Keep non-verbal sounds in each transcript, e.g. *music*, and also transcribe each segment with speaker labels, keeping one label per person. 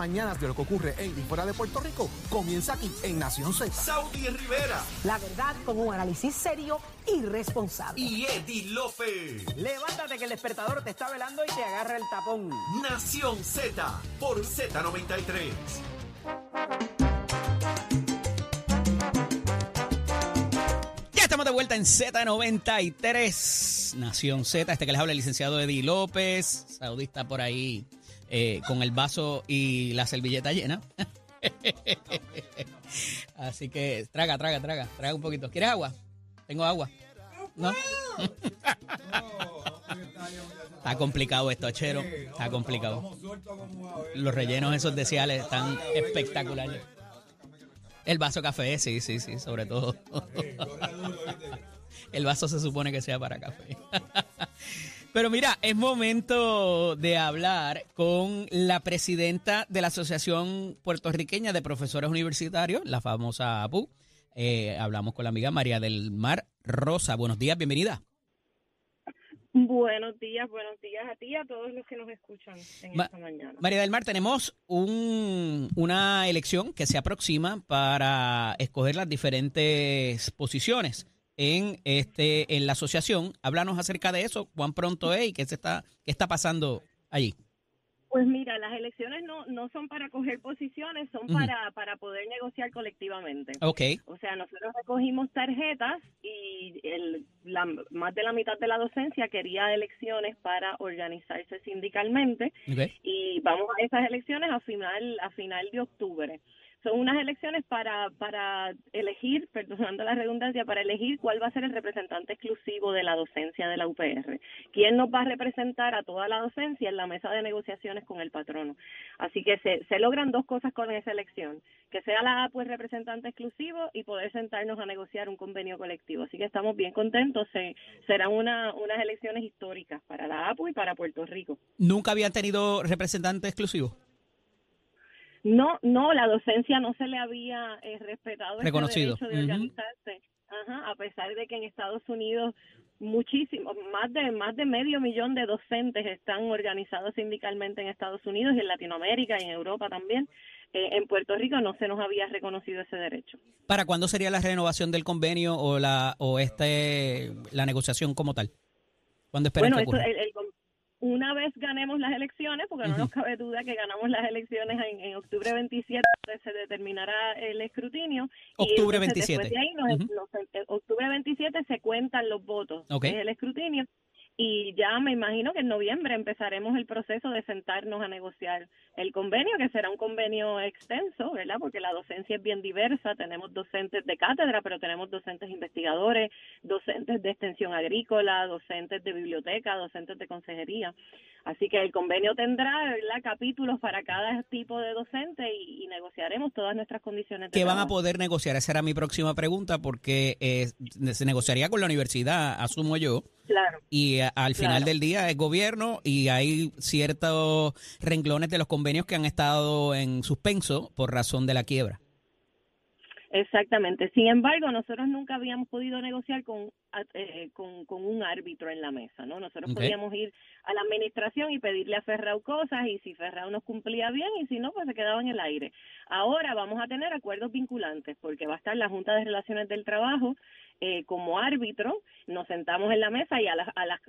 Speaker 1: mañanas de lo que ocurre en y fuera de Puerto Rico comienza aquí en Nación Z.
Speaker 2: Saudi Rivera
Speaker 3: La verdad con un análisis serio y responsable.
Speaker 2: y Eddie Lofe.
Speaker 4: Levántate que el despertador te está velando y te agarra el tapón.
Speaker 2: Nación Z por Z93.
Speaker 5: Ya estamos de vuelta en Z93, Nación Z. Este que les habla el licenciado Eddie López, saudista por ahí, eh, con el vaso y la servilleta llena. *laughs* Así que traga, traga, traga, traga un poquito. ¿Quieres agua? Tengo agua. ¿No? Está complicado esto, Achero. Está complicado. Los rellenos esos de Ciales están espectaculares. El vaso café, sí, sí, sí, sobre todo. El vaso se supone que sea para café. *laughs* Pero mira, es momento de hablar con la presidenta de la Asociación Puertorriqueña de Profesores Universitarios, la famosa APU. Eh, hablamos con la amiga María del Mar Rosa. Buenos días, bienvenida.
Speaker 6: Buenos días, buenos días a ti y a todos los que nos escuchan en
Speaker 5: Ma-
Speaker 6: esta mañana.
Speaker 5: María del Mar, tenemos un- una elección que se aproxima para escoger las diferentes posiciones en este en la asociación. Háblanos acerca de eso, cuán pronto es y qué se está qué está pasando allí.
Speaker 6: Pues mira, las elecciones no, no son para coger posiciones, son para, para poder negociar colectivamente.
Speaker 5: Ok,
Speaker 6: O sea, nosotros recogimos tarjetas y el, la, más de la mitad de la docencia quería elecciones para organizarse sindicalmente y vamos a esas elecciones a final a final de octubre. Son unas elecciones para para elegir, perdonando la redundancia, para elegir cuál va a ser el representante exclusivo de la docencia de la UPR. ¿Quién nos va a representar a toda la docencia en la mesa de negociaciones con el patrono? Así que se, se logran dos cosas con esa elección, que sea la APU el representante exclusivo y poder sentarnos a negociar un convenio colectivo. Así que estamos bien contentos, se, serán una, unas elecciones históricas para la APU y para Puerto Rico.
Speaker 5: Nunca habían tenido representante exclusivo.
Speaker 6: No, no, la docencia no se le había eh, respetado ese
Speaker 5: Reconocido.
Speaker 6: derecho de
Speaker 5: Ujú.
Speaker 6: organizarse, Ajá, a pesar de que en Estados Unidos muchísimo, más de más de medio millón de docentes están organizados sindicalmente en Estados Unidos y en Latinoamérica y en Europa también. Eh, en Puerto Rico no se nos había reconocido ese derecho.
Speaker 5: ¿Para cuándo sería la renovación del convenio o la o este la negociación como tal? ¿Cuándo esperan
Speaker 6: Bueno,
Speaker 5: que
Speaker 6: esto,
Speaker 5: ocurra?
Speaker 6: el- el- una vez ganemos las elecciones, porque no nos cabe duda que ganamos las elecciones en, en octubre 27, donde se determinará el escrutinio. y
Speaker 5: Octubre
Speaker 6: entonces
Speaker 5: 27.
Speaker 6: Después de ahí, nos- eh, octubre 27 se cuentan los votos,
Speaker 5: Ok.
Speaker 6: es el escrutinio. Y ya me imagino que en noviembre empezaremos el proceso de sentarnos a negociar el convenio, que será un convenio extenso, ¿verdad? Porque la docencia es bien diversa. Tenemos docentes de cátedra, pero tenemos docentes investigadores, docentes de extensión agrícola, docentes de biblioteca, docentes de consejería. Así que el convenio tendrá, ¿verdad? Capítulos para cada tipo de docente y, y negociaremos todas nuestras condiciones de
Speaker 5: ¿Qué van a poder negociar? Esa era mi próxima pregunta porque eh, se negociaría con la universidad, asumo yo.
Speaker 6: Claro.
Speaker 5: y a- al final
Speaker 6: Claro.
Speaker 5: del día es gobierno y hay ciertos renglones de los convenios que han estado en suspenso por razón de la quiebra.
Speaker 6: Exactamente. Sin embargo, nosotros nunca habíamos podido negociar con, eh, con, con un árbitro en la mesa, ¿no? Nosotros podíamos ir a la administración y pedirle a Ferrao cosas y si Ferrao nos cumplía bien y si no, pues se quedaba en el aire. Ahora vamos a tener acuerdos vinculantes porque va a estar la Junta de Relaciones del Trabajo eh, como árbitro, nos sentamos en la mesa y a, las a, las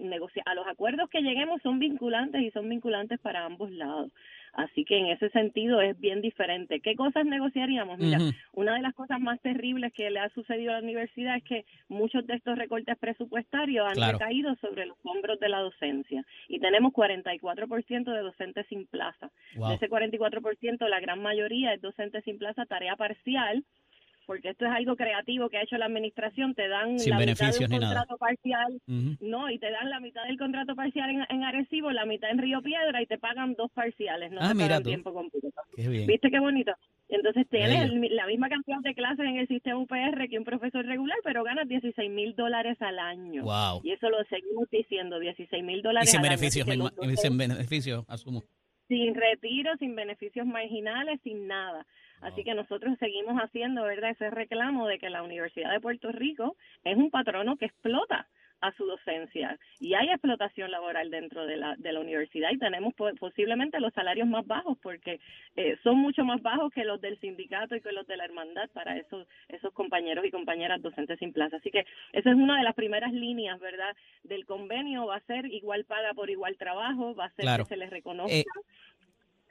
Speaker 6: a los acuerdos que lleguemos son vinculantes y son vinculantes para ambos lados. Así que en ese sentido es bien diferente. ¿Qué cosas negociaríamos? Mira, una de las cosas más terribles que le ha sucedido a la universidad es que muchos de estos recortes presupuestarios han
Speaker 5: Claro.
Speaker 6: recaído sobre los hombros de la docencia y tenemos 44% de docentes sin plaza.
Speaker 5: Wow.
Speaker 6: De ese 44%, la gran mayoría es docente sin plaza, tarea parcial, porque esto es algo creativo que ha hecho la administración, te dan
Speaker 5: Sin
Speaker 6: la
Speaker 5: beneficios
Speaker 6: mitad de un
Speaker 5: nada.
Speaker 6: contrato parcial, no, y te dan la mitad del contrato parcial en, en Arecibo, la mitad en Río Piedra y te pagan dos parciales, no
Speaker 5: Ah,
Speaker 6: te
Speaker 5: mira
Speaker 6: pagan
Speaker 5: tú.
Speaker 6: tiempo completo.
Speaker 5: Qué bien.
Speaker 6: ¿Viste qué bonito? Entonces tienes el- la misma cantidad de clases en el sistema UPR que un profesor regular, pero ganas 16 mil dólares al año.
Speaker 5: Wow.
Speaker 6: Y eso lo seguimos diciendo, 16 mil
Speaker 5: Y
Speaker 6: dólares
Speaker 5: sin
Speaker 6: al año.
Speaker 5: beneficios,
Speaker 6: docentes-
Speaker 5: sin beneficios, asumo.
Speaker 6: sin retiro, sin beneficios marginales, sin nada. Así que nosotros seguimos haciendo, ¿verdad?, ese reclamo de que la Universidad de Puerto Rico es un patrono que explota a su docencia y hay explotación laboral dentro de la, de la universidad y tenemos po- posiblemente los salarios más bajos porque eh, son mucho más bajos que los del sindicato y que los de la hermandad para esos esos compañeros y compañeras docentes sin plaza. Así que esa es una de las primeras líneas, ¿verdad? Del convenio va a ser igual paga por igual trabajo, va a ser
Speaker 5: Claro.
Speaker 6: que se les reconozca
Speaker 5: Eh,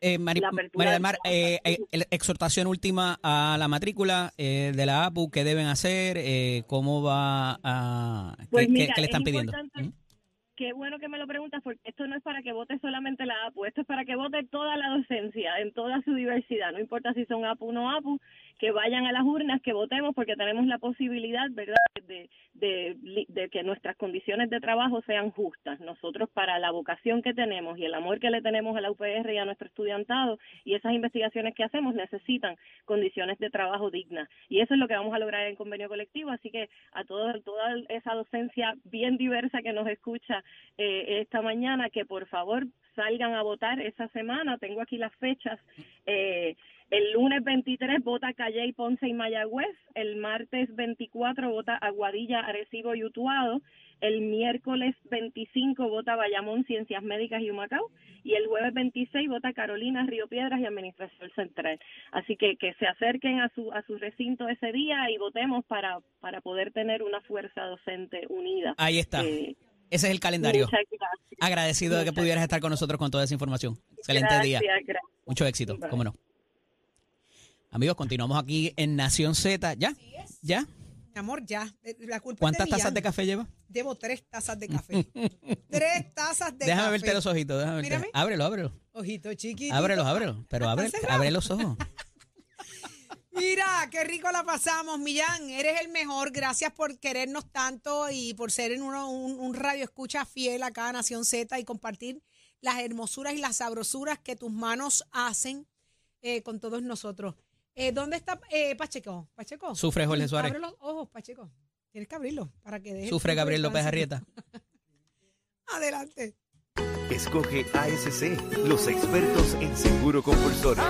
Speaker 5: Eh, Mari- María del Mar, eh, eh, exhortación última a la matrícula eh, de la APU, ¿qué deben hacer? Eh, ¿Cómo va a...? ¿qué,
Speaker 6: Pues
Speaker 5: qué-
Speaker 6: mira,
Speaker 5: qué le
Speaker 6: es
Speaker 5: están pidiendo?
Speaker 6: Qué bueno que me lo preguntas porque esto no es para que vote solamente la APU, esto es para que vote toda la docencia en toda su diversidad, no importa si son APU o no APU, que vayan a las urnas, que votemos porque tenemos la posibilidad, ¿verdad?, de, de, de que nuestras condiciones de trabajo sean justas. Nosotros para la vocación que tenemos y el amor que le tenemos a la UPR y a nuestro estudiantado y esas investigaciones que hacemos necesitan condiciones de trabajo dignas y eso es lo que vamos a lograr en convenio colectivo, así que a todo, toda esa docencia bien diversa que nos escucha eh, esta mañana, que por favor salgan a votar esa semana. Tengo aquí las fechas. Eh, el lunes 23 vota Calle y Ponce y Mayagüez. El martes 24 vota Aguadilla, Arecibo y Utuado. El miércoles 25 vota Bayamón, Ciencias Médicas y Humacao. Y el jueves 26 vota Carolina, Río Piedras y Administración Central. Así que que se acerquen a su, a su recinto ese día y votemos para, para poder tener una fuerza docente unida.
Speaker 5: Ahí está.
Speaker 6: Eh,
Speaker 5: Ese es el calendario.
Speaker 6: Muchas gracias.
Speaker 5: Agradecido de que pudieras estar con nosotros con toda esa información. Excelente
Speaker 6: gracias,
Speaker 5: día.
Speaker 6: gracias.
Speaker 5: Mucho éxito,
Speaker 6: Bye.
Speaker 5: cómo no. Amigos, continuamos aquí en Nación Z. ¿Ya? ¿Ya?
Speaker 7: Mi amor, ya. Eh, La culpa
Speaker 5: ¿Cuántas
Speaker 7: es de
Speaker 5: tazas de café lleva?
Speaker 7: Debo tres tazas de café. *laughs* tres tazas de
Speaker 5: Déjame
Speaker 7: café.
Speaker 5: verte los ojitos. Déjame verte.
Speaker 7: Mírame.
Speaker 5: Ábrelo, ábrelo.
Speaker 7: Ojito chiquito.
Speaker 5: Ábrelos, ábrelos. Pero
Speaker 7: ¿Estás
Speaker 5: abre, los ojos. *laughs*
Speaker 7: Mira, qué rico la pasamos, Millán. Eres el mejor. Gracias por querernos tanto y por ser en uno- un, un radio escucha fiel acá a Nación Z y compartir las hermosuras y las sabrosuras que tus manos hacen eh, con todos nosotros. Eh, ¿Dónde está eh, Pacheco? Pacheco.
Speaker 5: Sufre Jorge Suárez.
Speaker 7: Abre los ojos, Pacheco. Tienes que abrirlo para que deje.
Speaker 5: Sufre Gabriel López. Arrieta. *laughs*
Speaker 7: Adelante.
Speaker 8: Escoge ASC, los expertos en seguro compulsorio.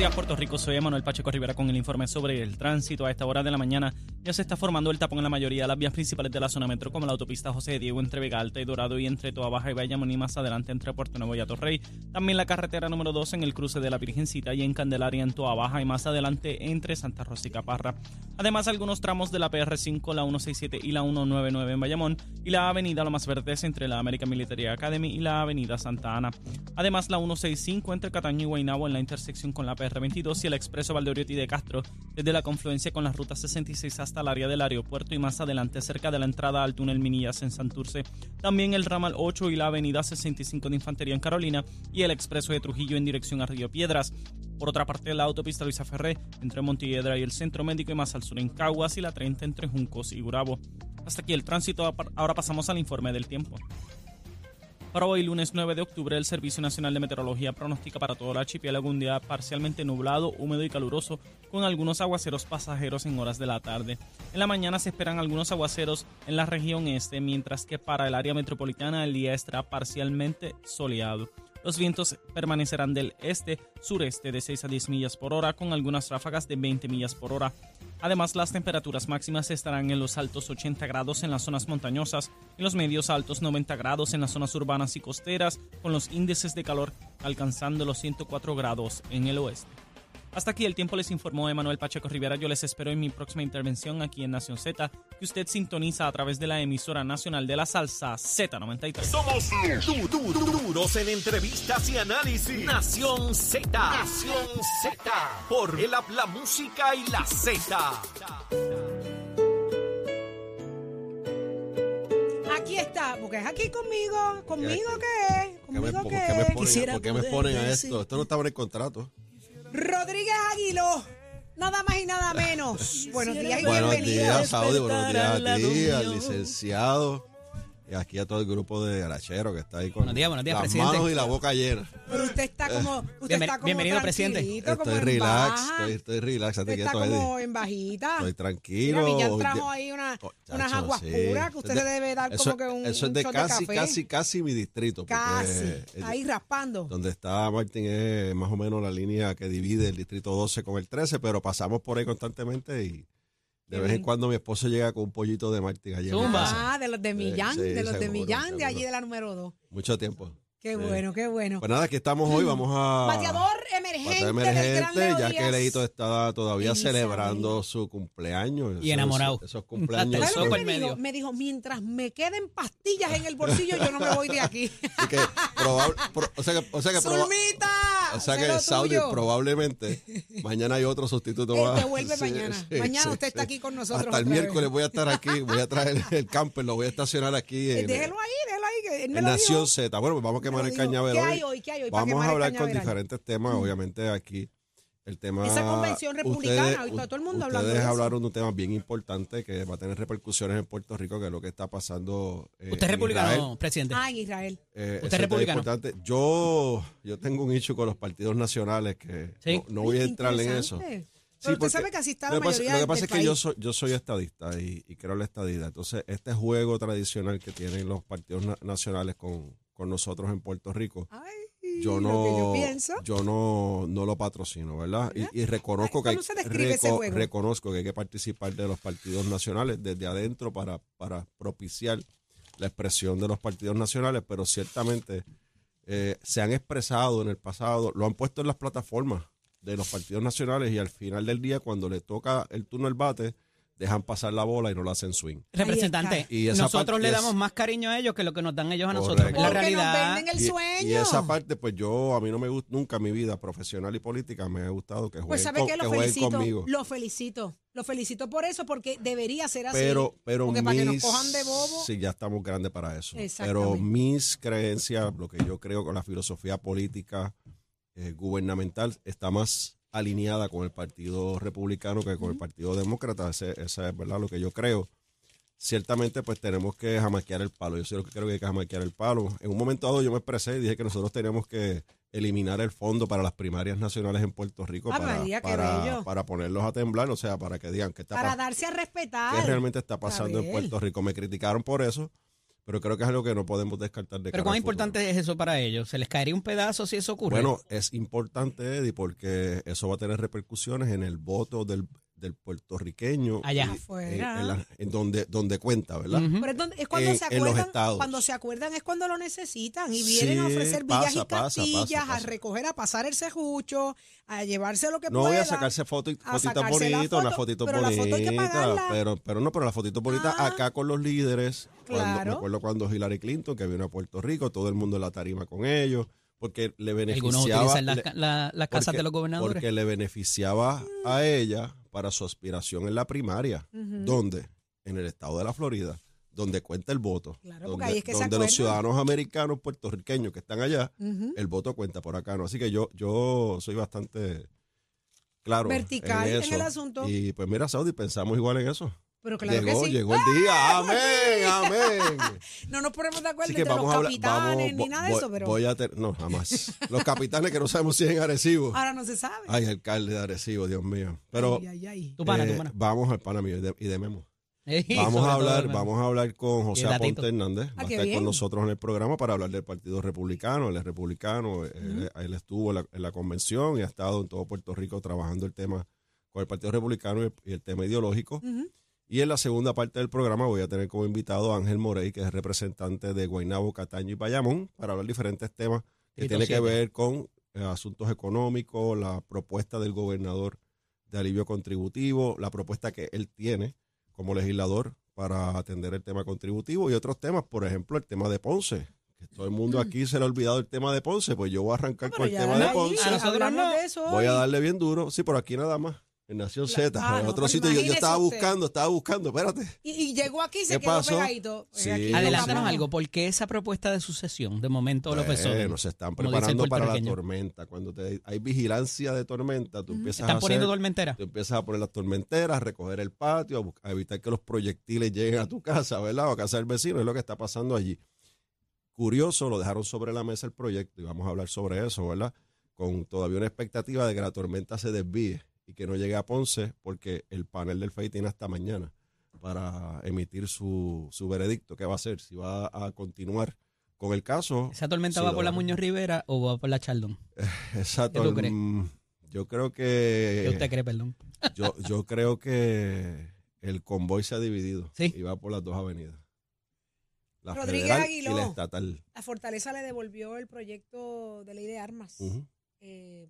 Speaker 9: Días, Puerto Rico. Soy Manuel Pacheco Rivera con el informe sobre el tránsito. A esta hora de la mañana ya se está formando el tapón en la mayoría de las vías principales de la zona metro, como la autopista José Diego entre Vega Alta y Dorado y entre Toa Baja y Bayamón y más adelante entre Puerto Nuevo y Atorrey. También la carretera número 2 en el cruce de la Virgencita y en Candelaria en Toa Baja y más adelante entre Santa Rosa y Caparra. Además, algunos tramos de la PR5, la 167 y la 199 en Bayamón y la avenida Lo Más Verdes entre la American Military Academy y la avenida Santa Ana. Además, la 165 entre Cataño y Guaynabo en la intersección con la PR22 y el expreso Valdeoriotti de Castro desde la confluencia con la ruta 66 hasta el área del aeropuerto y más adelante cerca de la entrada al túnel Minillas en Santurce. También el ramal 8 y la avenida 65 de Infantería en Carolina y el expreso de Trujillo en dirección a Río Piedras. Por otra parte, la autopista Luisa Ferré entre Montiedra y el Centro Médico y más al sur en Caguas y la 30 entre Juncos y Gurabo. Hasta aquí el tránsito, ahora pasamos al informe del tiempo. Para hoy, lunes 9 de octubre, el Servicio Nacional de Meteorología pronostica para todo el archipiélago un día parcialmente nublado, húmedo y caluroso, con algunos aguaceros pasajeros en horas de la tarde. En la mañana se esperan algunos aguaceros en la región este, mientras que para el área metropolitana el día estará parcialmente soleado. Los vientos permanecerán del este-sureste de 6 a 10 millas por hora, con algunas ráfagas de 20 millas por hora. Además, las temperaturas máximas estarán en los altos 80 grados en las zonas montañosas y los medios altos 90 grados en las zonas urbanas y costeras, con los índices de calor alcanzando los 104 grados en el oeste. Hasta aquí el tiempo les informó Emanuel Pacheco Rivera. Yo les espero en mi próxima intervención aquí en Nación Z, que usted sintoniza a través de la emisora nacional de la salsa Z93.
Speaker 2: Somos du- du- du- duros en entrevistas y análisis. Nación Z. Nación Z. Por el app La Música y la Z.
Speaker 7: Aquí está, porque es aquí conmigo. ¿Conmigo qué?
Speaker 10: ¿Por qué me,
Speaker 7: ¿Conmigo
Speaker 10: por
Speaker 7: qué?
Speaker 10: me ponen, por qué me ponen a esto? Esto no estaba en el contrato.
Speaker 7: Rodríguez Aguiló. Nada más y nada menos. *laughs* Buenos días y
Speaker 10: Buenos
Speaker 7: bienvenidos.
Speaker 10: días, Saudi. Buenos días a ti, al licenciado. Y aquí a todo el grupo de Arachero que está ahí con
Speaker 5: Buenos días, buenos días,
Speaker 10: las
Speaker 5: presidente.
Speaker 10: manos y la boca llena.
Speaker 7: Pero usted está como. Usted
Speaker 5: Bienven-
Speaker 7: está como
Speaker 5: bienvenido, presidente.
Speaker 7: tranquilito, como
Speaker 10: Estoy
Speaker 7: en
Speaker 10: relax, estoy, estoy relax,
Speaker 7: Usted está como en bajita.
Speaker 10: Estoy tranquilo.
Speaker 7: Mira, Millán trajo ahí una,
Speaker 10: Oh,
Speaker 7: unas
Speaker 10: chacho,
Speaker 7: aguas
Speaker 10: sí.
Speaker 7: puras que usted
Speaker 10: Eso
Speaker 7: se
Speaker 10: es de-
Speaker 7: debe dar
Speaker 10: eso,
Speaker 7: como que un,
Speaker 10: eso es
Speaker 7: un
Speaker 10: de
Speaker 7: shot
Speaker 10: casi,
Speaker 7: café.
Speaker 10: casi, casi mi distrito.
Speaker 7: Casi.
Speaker 10: eh,
Speaker 7: Ahí raspando.
Speaker 10: Donde está Martín es más o menos la línea que divide el distrito 12 con el 13, pero pasamos por ahí constantemente y de vez en cuando mi esposo llega con un pollito de Martín en mi casa.
Speaker 7: Ah, de los de Millán,
Speaker 10: sí,
Speaker 7: de los de
Speaker 10: seguro,
Speaker 7: Millán, de allí
Speaker 10: seguro.
Speaker 7: de la número 2.
Speaker 10: Mucho tiempo.
Speaker 7: Qué
Speaker 10: Sí.
Speaker 7: bueno, qué bueno.
Speaker 10: Pues nada, aquí estamos hoy, vamos a...
Speaker 7: Bateador emergente,
Speaker 10: Bateador
Speaker 7: del gran
Speaker 10: emergente, ya que. Leito está todavía
Speaker 7: Elizabeth.
Speaker 10: celebrando su cumpleaños.
Speaker 5: Y enamorado.
Speaker 10: Esos, esos cumpleaños.
Speaker 5: Hasta el
Speaker 7: ¿Sabes lo
Speaker 5: soco
Speaker 7: que me dijo? Me dijo, mientras me queden pastillas en el bolsillo, yo no me voy de aquí.
Speaker 10: Así que probable, pro- o sea que, o sea que, que Saudi probablemente mañana hay otro sustituto
Speaker 7: Él te vuelve mañana. Mañana usted está aquí con nosotros
Speaker 10: Hasta el
Speaker 7: vez.
Speaker 10: miércoles voy a estar aquí, voy a traer el camper, lo voy a estacionar aquí
Speaker 7: Eh,
Speaker 10: en,
Speaker 7: Déjelo ahí, déjelo ahí. Que él me
Speaker 10: en
Speaker 7: lo
Speaker 10: Nación
Speaker 7: dijo.
Speaker 10: Z. Bueno, pues vamos a quemar el
Speaker 7: lo
Speaker 10: cañaveral
Speaker 7: ¿Qué hay hoy? ¿Qué hay hoy para
Speaker 10: Vamos a hablar con diferentes temas, obviamente aquí. El tema.
Speaker 7: Esa convención republicana, hoy todo el mundo hablando
Speaker 10: ustedes
Speaker 7: de eso.
Speaker 10: hablaron de un tema bien importante que va a tener repercusiones en Puerto Rico, que es lo que está pasando. eh,
Speaker 5: Usted es republicano,
Speaker 10: Israel.
Speaker 5: presidente.
Speaker 7: Ah, en Israel.
Speaker 10: Eh,
Speaker 5: ¿Usted es republicano?
Speaker 10: importante. Yo, yo tengo un issue con los partidos nacionales que
Speaker 5: Sí.
Speaker 10: no, no voy a entrar en eso. Sí,
Speaker 7: Pero usted sabe que así está
Speaker 10: lo
Speaker 7: la
Speaker 10: que pasa,
Speaker 7: mayoría
Speaker 10: lo que
Speaker 7: del
Speaker 10: pasa es que yo soy, yo soy estadista y, y creo en la estadidad. Entonces, este juego tradicional que tienen los partidos na- nacionales con, con nosotros en Puerto Rico,
Speaker 7: Ay,
Speaker 10: yo no,
Speaker 7: yo pienso.
Speaker 10: yo no, no lo patrocino, ¿verdad? Y, y reconozco que hay, reconozco que hay que participar de los partidos nacionales desde adentro para, para propiciar la expresión de los partidos nacionales, pero ciertamente eh, se han expresado en el pasado, lo han puesto en las plataformas de los partidos nacionales y al final del día, cuando le toca el turno al bate, dejan pasar la bola y no la hacen swing.
Speaker 5: Representante,
Speaker 10: Y
Speaker 5: nosotros le
Speaker 10: es-
Speaker 5: damos más cariño a ellos que lo que nos dan ellos a nosotros.
Speaker 10: Correcto.
Speaker 5: Es la
Speaker 7: Porque
Speaker 5: realidad.
Speaker 7: nos venden el
Speaker 10: Y-
Speaker 7: sueño.
Speaker 10: Y, esa parte, pues yo, a mí no me gusta, nunca en mi vida profesional y política me ha gustado que jueguen,
Speaker 7: Pues sabe
Speaker 10: con-
Speaker 7: que
Speaker 10: que
Speaker 7: lo
Speaker 10: jueguen
Speaker 7: felicito,
Speaker 10: conmigo.
Speaker 7: lo felicito, lo felicito por eso porque debería ser así.
Speaker 10: Pero, pero
Speaker 7: porque para que nos
Speaker 10: mis-
Speaker 7: cojan de bobo.
Speaker 10: Sí, ya estamos grandes para eso. Pero mis creencias, lo que yo creo con la filosofía política eh, gubernamental, está más alineada con el Partido Republicano que con el Partido Demócrata. Ese- esa es verdad lo que yo creo. Ciertamente, pues tenemos que jamaquear el palo. Yo sé lo que creo que hay que jamaquear el palo. En un momento dado yo me expresé y dije que nosotros teníamos que eliminar el fondo para las primarias nacionales en Puerto Rico
Speaker 7: Ah,
Speaker 10: para,
Speaker 7: María,
Speaker 10: para, ponerlos a temblar, o sea, para que digan que está
Speaker 7: para darse a respetar.
Speaker 10: ¿Qué realmente está pasando en. Puerto Rico? Me criticaron por eso, pero creo que es algo que no podemos descartar de
Speaker 5: Pero cuán importante es eso para ellos. ¿Se les caería un pedazo si eso ocurre?
Speaker 10: Bueno, es importante, Eddie, porque eso va a tener repercusiones en el voto del, del puertorriqueño.
Speaker 5: Allá.
Speaker 10: y
Speaker 7: Afuera.
Speaker 10: en la- en donde, donde cuenta, ¿verdad?
Speaker 7: Pero es, donde- es cuando
Speaker 10: En-
Speaker 7: se
Speaker 10: en los
Speaker 7: acuerdan,
Speaker 10: estados.
Speaker 7: cuando se acuerdan es cuando lo necesitan y vienen a ofrecer villas
Speaker 10: pasa,
Speaker 7: y
Speaker 10: pasa,
Speaker 7: castillas,
Speaker 10: pasa,
Speaker 7: a recoger, a pasar el cejucho, a llevarse lo que
Speaker 10: No voy
Speaker 7: pueda.
Speaker 10: a sacarse foto,
Speaker 7: a
Speaker 10: fotitos
Speaker 7: sacarse la
Speaker 10: bonitas, una
Speaker 7: foto,
Speaker 10: fotito
Speaker 7: pero la
Speaker 10: bonita,
Speaker 7: foto hay que pagarla.
Speaker 10: pero, pero no, pero la fotito bonita
Speaker 7: Ah.
Speaker 10: acá con los líderes. Cuando, me
Speaker 7: Claro.
Speaker 10: acuerdo cuando Hillary Clinton, que vino a Puerto Rico, todo el mundo en la tarima con ellos, porque le
Speaker 5: Algunos
Speaker 10: beneficiaba.
Speaker 5: utilizan las, la- casas de los gobernadores.
Speaker 10: Porque le beneficiaba a ella para su aspiración en la primaria. ¿Dónde? En el estado de la Florida, donde cuenta el voto.
Speaker 7: Claro,
Speaker 10: donde
Speaker 7: ahí es que se
Speaker 10: donde los ciudadanos americanos puertorriqueños que están allá, el voto cuenta por acá. ¿no? Así que yo, yo soy bastante claro.
Speaker 7: Vertical en
Speaker 10: eso.
Speaker 7: el asunto.
Speaker 10: Y pues mira, Saudi, pensamos igual en eso.
Speaker 7: Pero claro
Speaker 10: llegó,
Speaker 7: que sí.
Speaker 10: llegó el día. *laughs* Amén, amén.
Speaker 7: No nos ponemos de acuerdo entre
Speaker 10: vamos
Speaker 7: los
Speaker 10: a hablar.
Speaker 7: capitanes
Speaker 10: Vamos,
Speaker 7: ni nada de eso, pero
Speaker 10: voy a ter- no, jamás. Los capitanes que no sabemos si es en Arecibo.
Speaker 7: ahora no se sabe.
Speaker 10: Ay, alcalde de Arecibo, Dios mío. Pero
Speaker 7: Ay, ay, ay.
Speaker 5: Tu pana,
Speaker 10: eh,
Speaker 5: tu pana.
Speaker 10: vamos al pana mío y de, y de Memo. *laughs*
Speaker 5: Ey,
Speaker 10: Vamos a hablar, vamos a hablar con José. Aponte Hernández.
Speaker 7: Ah,
Speaker 10: Va a estar
Speaker 7: bien.
Speaker 10: con nosotros en el programa para hablar del Partido Republicano. Él es republicano, él, él estuvo en la, en la convención y ha estado en todo Puerto Rico trabajando el tema con el Partido Republicano y el, y el tema ideológico.
Speaker 7: Ujú.
Speaker 10: Y en la segunda parte del programa voy a tener como invitado a Ángel Morey, que es representante de Guaynabo, Cataño y Bayamón, para hablar diferentes temas que tienen que ver con eh, asuntos económicos, la propuesta del gobernador de alivio contributivo, la propuesta que él tiene como legislador para atender el tema contributivo y otros temas, por ejemplo, el tema de Ponce. Que todo el mundo aquí se le ha olvidado el tema de Ponce, pues yo voy a arrancar con el tema de Ponce.
Speaker 5: A nosotros
Speaker 7: hablamos
Speaker 5: no.
Speaker 7: de eso
Speaker 10: Voy a darle bien duro, sí, por aquí nada más. En Nación Z.
Speaker 7: Ah,
Speaker 10: en
Speaker 7: no,
Speaker 10: otro sitio yo, estaba buscando, estaba buscando, espérate.
Speaker 7: Y, y llegó aquí y se
Speaker 10: ¿Qué
Speaker 7: quedó
Speaker 10: pasó?
Speaker 7: pegadito. Eh,
Speaker 10: Sí.
Speaker 7: aquí
Speaker 5: Adelántanos
Speaker 7: vamos.
Speaker 5: algo, ¿por qué esa propuesta de sucesión de momento López Obrador?
Speaker 10: Bueno, se están preparando para la tormenta. Cuando te- hay vigilancia de tormenta, tú empiezas
Speaker 5: ¿Están
Speaker 10: a
Speaker 5: poniendo
Speaker 10: hacer-
Speaker 5: tormentera?
Speaker 10: Tú empiezas a poner las tormenteras, a recoger el patio, a evitar que los proyectiles lleguen a tu casa, ¿verdad? O a casa del vecino, es lo que está pasando allí. Curioso, lo dejaron sobre la mesa el proyecto y vamos a hablar sobre eso, ¿verdad? Con todavía una expectativa de que la tormenta se desvíe y que no llegue a Ponce, porque el panel del FEI tiene hasta mañana para emitir su, su veredicto. ¿Qué va a hacer? Si va a continuar con el caso.
Speaker 5: ¿Esa tormenta va por la. Muñoz Rivera o va por la Chaldón? *laughs*
Speaker 10: Esa
Speaker 5: ¿Qué tú crees?
Speaker 10: Yo creo
Speaker 5: ¿Qué
Speaker 10: que.
Speaker 5: usted cree, perdón? *laughs*
Speaker 10: Yo, yo creo que el convoy se ha dividido
Speaker 5: Sí.
Speaker 10: y va por las dos avenidas. La
Speaker 7: Rodríguez
Speaker 10: federal
Speaker 7: Aguiló.
Speaker 10: y la estatal.
Speaker 7: La Fortaleza le devolvió el proyecto de ley de armas. Eh,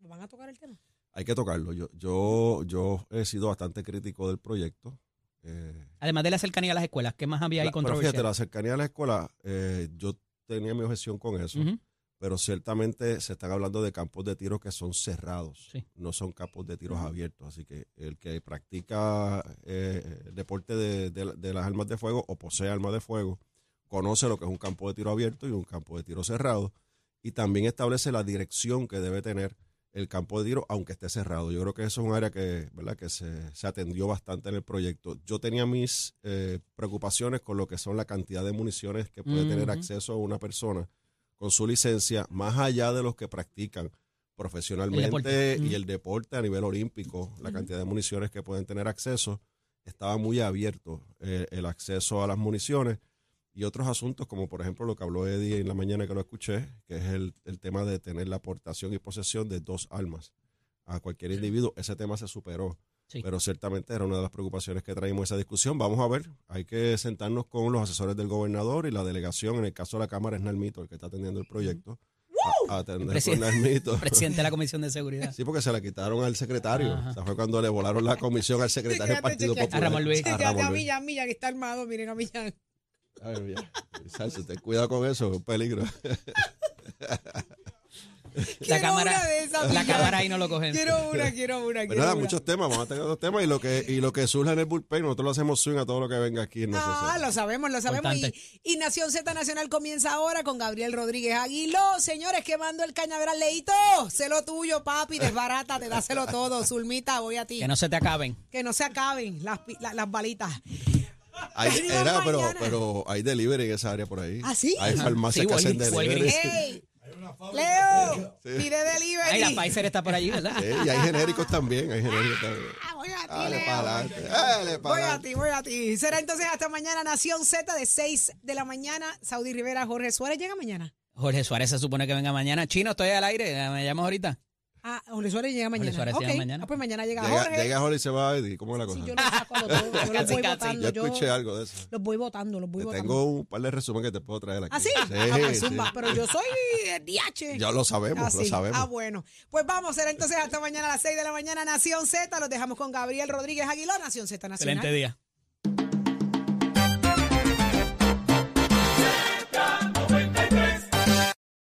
Speaker 7: ¿Van a tocar el tema?
Speaker 10: Hay que tocarlo. Yo, yo, yo he sido bastante crítico del proyecto. Eh,
Speaker 5: Además de la cercanía a las escuelas, ¿qué más había ahí controversia?
Speaker 10: fíjate, la cercanía a la escuela, eh, yo tenía mi objeción con eso, pero ciertamente se están hablando de campos de tiro que son cerrados,
Speaker 5: Sí.
Speaker 10: no son campos de tiros abiertos. Así que el que practica eh, el deporte de, de- de las armas de fuego o posee armas de fuego, conoce lo que es un campo de tiro abierto y un campo de tiro cerrado, y también establece la dirección que debe tener el campo de tiro, aunque esté cerrado. Yo creo que eso es un área que, ¿verdad? que se, se atendió bastante en el proyecto. Yo tenía mis eh, preocupaciones con lo que son la cantidad de municiones que puede tener acceso una persona con su licencia, más allá de los que practican profesionalmente y el deporte a nivel olímpico, la cantidad de municiones que pueden tener acceso, estaba muy abierto eh, el acceso a las municiones y otros asuntos como por ejemplo lo que habló Eddie en la mañana que lo escuché, que es el, el tema de tener la aportación y posesión de dos armas a cualquier individuo. Ese tema se superó,
Speaker 5: Sí.
Speaker 10: pero ciertamente era una de las preocupaciones que traímos esa discusión. Vamos a ver, hay que sentarnos con los asesores del gobernador y la delegación, en el caso de la Cámara es Nalmito, el que está atendiendo el proyecto. A, a atender con
Speaker 5: Presidente-
Speaker 10: Nalmito. *laughs*
Speaker 5: Presidente de la Comisión de Seguridad.
Speaker 10: Sí, porque se la quitaron al secretario.
Speaker 5: Ajá.
Speaker 10: O sea, fue cuando le volaron la comisión al secretario del Partido. Popular.
Speaker 5: A Ramón Luis.
Speaker 10: A Ramón
Speaker 7: a. Millán, Millán, que está armado, miren a Millán.
Speaker 10: A ver, ya. Salsa, ten cuidado con eso, es un peligro.
Speaker 5: La
Speaker 7: Quiero
Speaker 5: cámara,
Speaker 7: una de esas,
Speaker 5: la cámara ahí no lo cogen.
Speaker 7: Quiero una, quiero una, quiero
Speaker 10: nada,
Speaker 7: una.
Speaker 10: muchos temas, vamos a tener otros temas y lo que y lo que surja en el bullpen, nosotros lo hacemos swing a todo lo que venga aquí en nuestro
Speaker 7: Ah, lo sabemos, lo sabemos. Y, Nación Z Nacional comienza ahora con Gabriel Rodríguez Aguiló. Señores, quemando el cañaveral. Leito, sé lo tuyo, papi, desbarátate, dáselo todo. Zulmita, voy a ti.
Speaker 5: Que no se te acaben.
Speaker 7: Que no se acaben las, las balitas.
Speaker 10: Hay, era, pero, pero hay delivery en esa área por ahí.
Speaker 7: ¿Ah, sí?
Speaker 10: Hay farmacias
Speaker 5: Sí,
Speaker 10: que hacen delivery.
Speaker 5: Walgreens.
Speaker 7: ¡Ey! Leo, pide delivery.
Speaker 5: Ay, la Pfizer está por allí, ¿verdad?
Speaker 10: Sí, y hay genéricos también, hay genéricos también.
Speaker 7: Ah, voy a ti,
Speaker 10: Dale
Speaker 7: Leo.
Speaker 10: para
Speaker 7: Voy a ti, voy a ti. Será entonces hasta mañana Nación Z de 6 de la mañana. Saudi Rivera, Jorge Suárez llega mañana.
Speaker 5: Jorge Suárez se supone que venga mañana. Chino, estoy al aire. Me llamas ahorita.
Speaker 7: Ah, Jorge Suárez llega mañana.
Speaker 5: Suárez
Speaker 7: Ok,
Speaker 5: llega mañana.
Speaker 7: ah, pues mañana llega,
Speaker 10: Llega,
Speaker 7: Jorge.
Speaker 10: llega Jorge y se va Eddie, ¿cómo es la cosa?
Speaker 7: Sí, yo los saco a los dos. Yo los voy votando.
Speaker 10: Yo
Speaker 7: Yo
Speaker 10: escuché algo de eso.
Speaker 7: los voy votando, los voy
Speaker 10: Te
Speaker 7: votando.
Speaker 10: tengo un par de resúmenes que te puedo traer aquí.
Speaker 7: ¿Ah, sí?
Speaker 10: Sí,
Speaker 7: Ah, pues,
Speaker 10: sí.
Speaker 7: zumba, pero yo soy DH.
Speaker 10: Ya lo sabemos,
Speaker 7: Ah,
Speaker 10: lo
Speaker 7: sí.
Speaker 10: sabemos.
Speaker 7: Ah, bueno. Pues vamos, será entonces hasta mañana a las 6 de la mañana Nación Z. Los dejamos con Gabriel Rodríguez Aguiló, Nación Z Nacional.
Speaker 5: Excelente día.